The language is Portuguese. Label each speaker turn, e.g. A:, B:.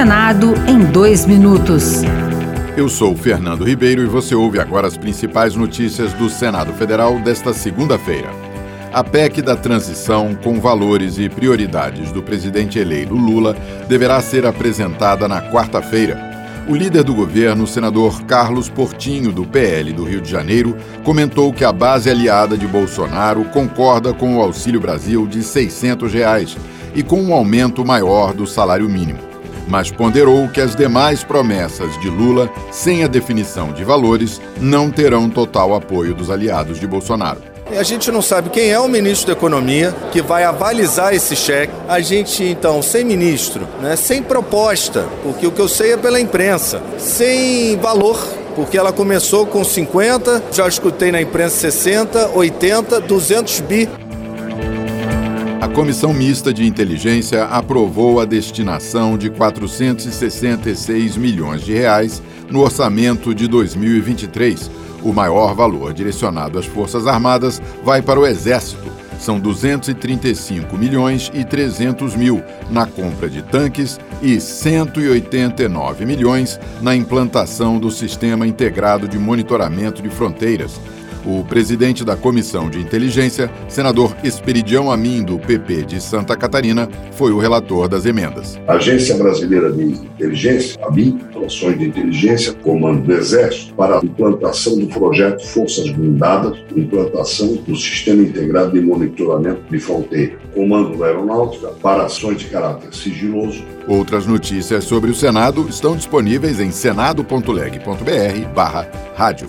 A: Senado em dois minutos.
B: Eu sou Fernando Ribeiro e você ouve agora as principais notícias do Senado Federal desta segunda-feira. A PEC da transição, com valores e prioridades do presidente eleito Lula, deverá ser apresentada na quarta-feira. O líder do governo, senador Carlos Portinho, do PL do Rio de Janeiro, comentou que a base aliada de Bolsonaro concorda com o Auxílio Brasil de 600 reais e com um aumento maior do salário mínimo. Mas ponderou que as demais promessas de Lula, sem a definição de valores, não terão total apoio dos aliados de Bolsonaro.
C: A gente não sabe quem é o ministro da Economia que vai avalizar esse cheque. A gente, então, sem ministro, né, sem proposta, porque o que eu sei é pela imprensa, sem valor porque ela começou com 50, já escutei na imprensa 60, 80, 200 bi.
B: A Comissão Mista de Inteligência aprovou a destinação de 466 milhões de reais no orçamento de 2023 o maior valor direcionado às Forças Armadas vai para o Exército. São 235 milhões e 300 mil na compra de tanques e 189 milhões na implantação do Sistema Integrado de Monitoramento de Fronteiras, o presidente da Comissão de Inteligência, senador Esperidião Amin, do PP de Santa Catarina, foi o relator das emendas.
D: A Agência Brasileira de Inteligência, a BIM, Ações de Inteligência, Comando do Exército, para a implantação do projeto Forças Blindadas, implantação do Sistema Integrado de Monitoramento de Fronteira, Comando da Aeronáutica, para ações de caráter sigiloso.
B: Outras notícias sobre o Senado estão disponíveis em senado.leg.br barra rádio.